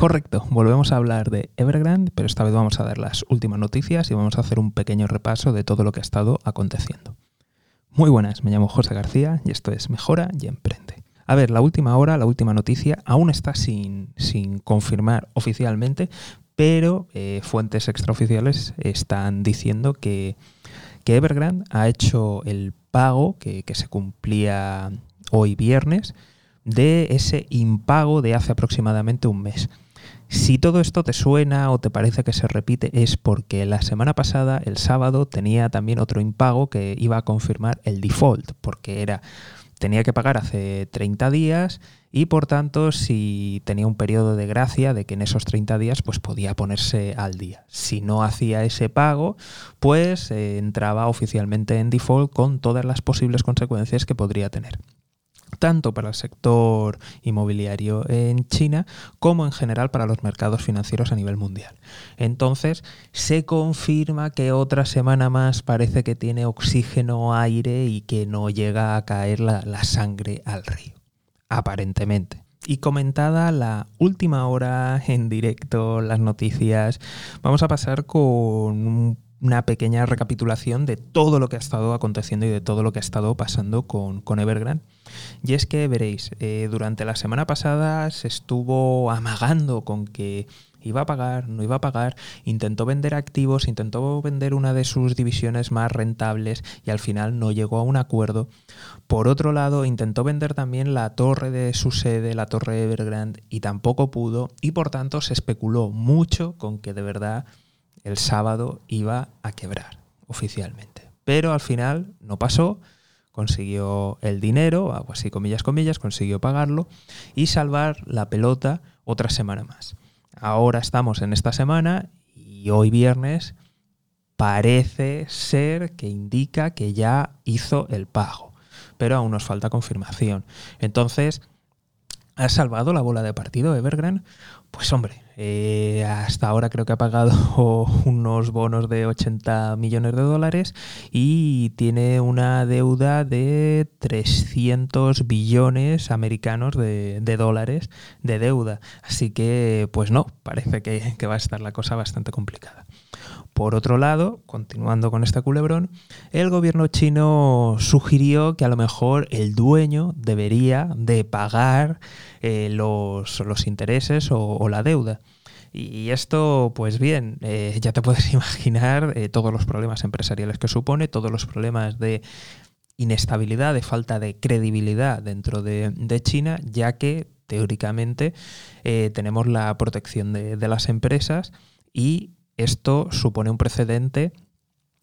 Correcto, volvemos a hablar de Evergrande, pero esta vez vamos a dar las últimas noticias y vamos a hacer un pequeño repaso de todo lo que ha estado aconteciendo. Muy buenas, me llamo José García y esto es Mejora y Emprende. A ver, la última hora, la última noticia, aún está sin, sin confirmar oficialmente, pero eh, fuentes extraoficiales están diciendo que, que, Evergrande ha hecho el pago que, que se cumplía hoy viernes de ese impago de hace aproximadamente un mes. Si todo esto te suena o te parece que se repite es porque la semana pasada, el sábado, tenía también otro impago que iba a confirmar el default, porque era tenía que pagar hace 30 días y por tanto si tenía un periodo de gracia de que en esos 30 días pues podía ponerse al día. Si no hacía ese pago pues eh, entraba oficialmente en default con todas las posibles consecuencias que podría tener tanto para el sector inmobiliario en China como en general para los mercados financieros a nivel mundial. Entonces, se confirma que otra semana más parece que tiene oxígeno, aire y que no llega a caer la, la sangre al río, aparentemente. Y comentada la última hora en directo, las noticias, vamos a pasar con un una pequeña recapitulación de todo lo que ha estado aconteciendo y de todo lo que ha estado pasando con, con Evergrande. Y es que veréis, eh, durante la semana pasada se estuvo amagando con que iba a pagar, no iba a pagar, intentó vender activos, intentó vender una de sus divisiones más rentables y al final no llegó a un acuerdo. Por otro lado, intentó vender también la torre de su sede, la torre Evergrande, y tampoco pudo y por tanto se especuló mucho con que de verdad el sábado iba a quebrar oficialmente. Pero al final no pasó, consiguió el dinero, algo así comillas, comillas, consiguió pagarlo y salvar la pelota otra semana más. Ahora estamos en esta semana y hoy viernes parece ser que indica que ya hizo el pago, pero aún nos falta confirmación. Entonces, ¿ha salvado la bola de partido Evergrande? Pues hombre, eh, hasta ahora creo que ha pagado unos bonos de 80 millones de dólares y tiene una deuda de 300 billones americanos de, dólares de deuda. Así que, pues no, parece que, que va a estar la cosa bastante complicada. Por otro lado, continuando con este culebrón, el gobierno chino sugirió que a lo mejor el dueño debería de pagar eh, los, intereses o, la deuda. Y esto, pues bien, eh, ya te puedes imaginar eh, todos los problemas empresariales que supone, todos los problemas de inestabilidad, de falta de credibilidad dentro de, China, ya que teóricamente tenemos la protección de las empresas y esto supone un precedente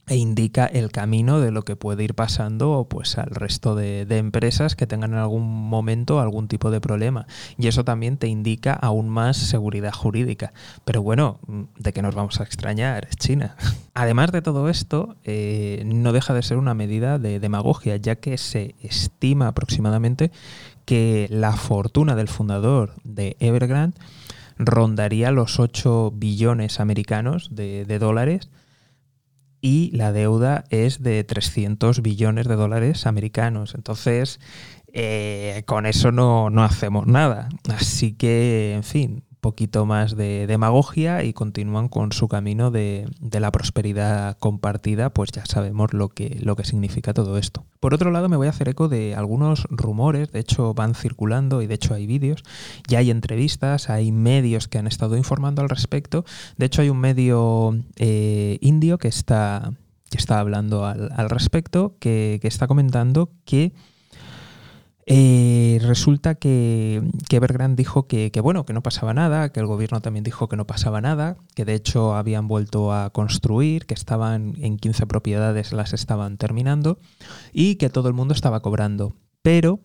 e indica el camino de lo que puede ir pasando pues, al resto de, empresas que tengan en algún momento algún tipo de problema. Y eso también te indica aún más seguridad jurídica. Pero bueno, ¿de qué nos vamos a extrañar? China. Además de todo esto, eh, no deja de ser una medida de demagogia, ya que se estima aproximadamente que la fortuna del fundador de Evergrande rondaría los 8 billones americanos de, dólares y la deuda es de 300 billones de dólares americanos. Entonces, eh, con eso no, no, hacemos nada. Así que, en fin, poquito más de demagogia y continúan con su camino de, de, la prosperidad compartida, pues ya sabemos lo que, lo que significa todo esto. Por otro lado, me voy a hacer eco de algunos rumores, de hecho van circulando y de hecho hay vídeos, ya hay entrevistas, hay medios que han estado informando al respecto, de hecho hay un medio eh, indio que está, que está hablando al, al respecto, que, que está comentando que eh, resulta que, que, Evergrande dijo que, bueno, que no pasaba nada, que el gobierno también dijo que no pasaba nada, que de hecho habían vuelto a construir, que estaban en 15 propiedades, las estaban terminando y que todo el mundo estaba cobrando. Pero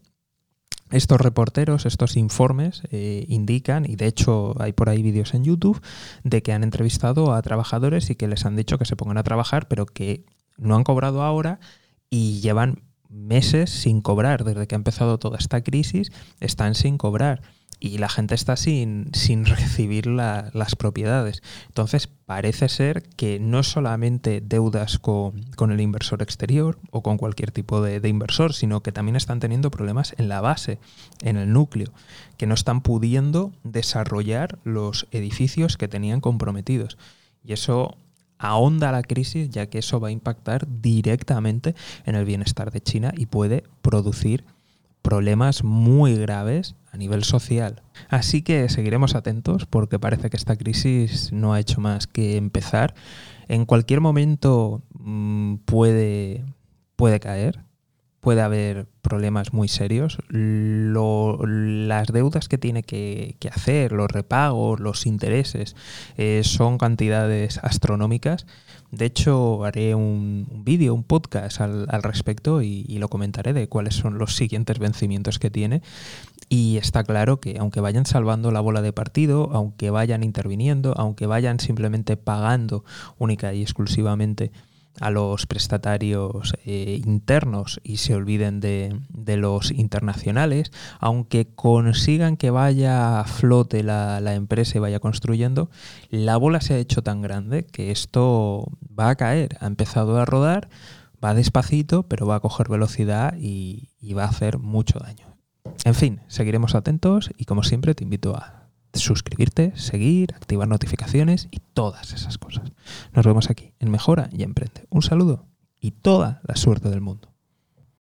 estos reporteros, estos informes eh, indican, y de hecho hay por ahí vídeos en YouTube, de que han entrevistado a trabajadores y que les han dicho que se pongan a trabajar, pero que no han cobrado ahora y llevan meses sin cobrar, desde que ha empezado toda esta crisis, están sin cobrar. y la gente está sin, sin recibir las propiedades. Entonces parece ser que no solamente deudas con, el inversor exterior o con cualquier tipo de, inversor, sino que también están teniendo problemas en la base, en el núcleo, que no están pudiendo desarrollar los edificios que tenían comprometidos. Y eso ahonda la crisis ya que eso va a impactar directamente en el bienestar de China y puede producir problemas muy graves a nivel social. Así que seguiremos atentos porque parece que esta crisis no ha hecho más que empezar. En cualquier momento mm, puede, puede caer puede haber problemas muy serios. las deudas que tiene que, hacer, los repagos, los intereses, eh, son cantidades astronómicas. De hecho, haré un, vídeo, un podcast al, respecto y, lo comentaré de cuáles son los siguientes vencimientos que tiene. Y está claro que aunque vayan salvando la bola de partido, aunque vayan interviniendo, aunque vayan simplemente pagando única y exclusivamente a los prestatarios eh, internos y se olviden de, los internacionales, aunque consigan que vaya a flote la, la, empresa y vaya construyendo, la bola se ha hecho tan grande que esto va a caer, ha empezado a rodar, va despacito, pero va a coger velocidad y va a hacer mucho daño. En fin, seguiremos atentos y como siempre te invito a suscribirte, seguir, activar notificaciones y todas esas cosas. Nos vemos aquí en Mejora y Emprende. Un saludo y toda la suerte del mundo.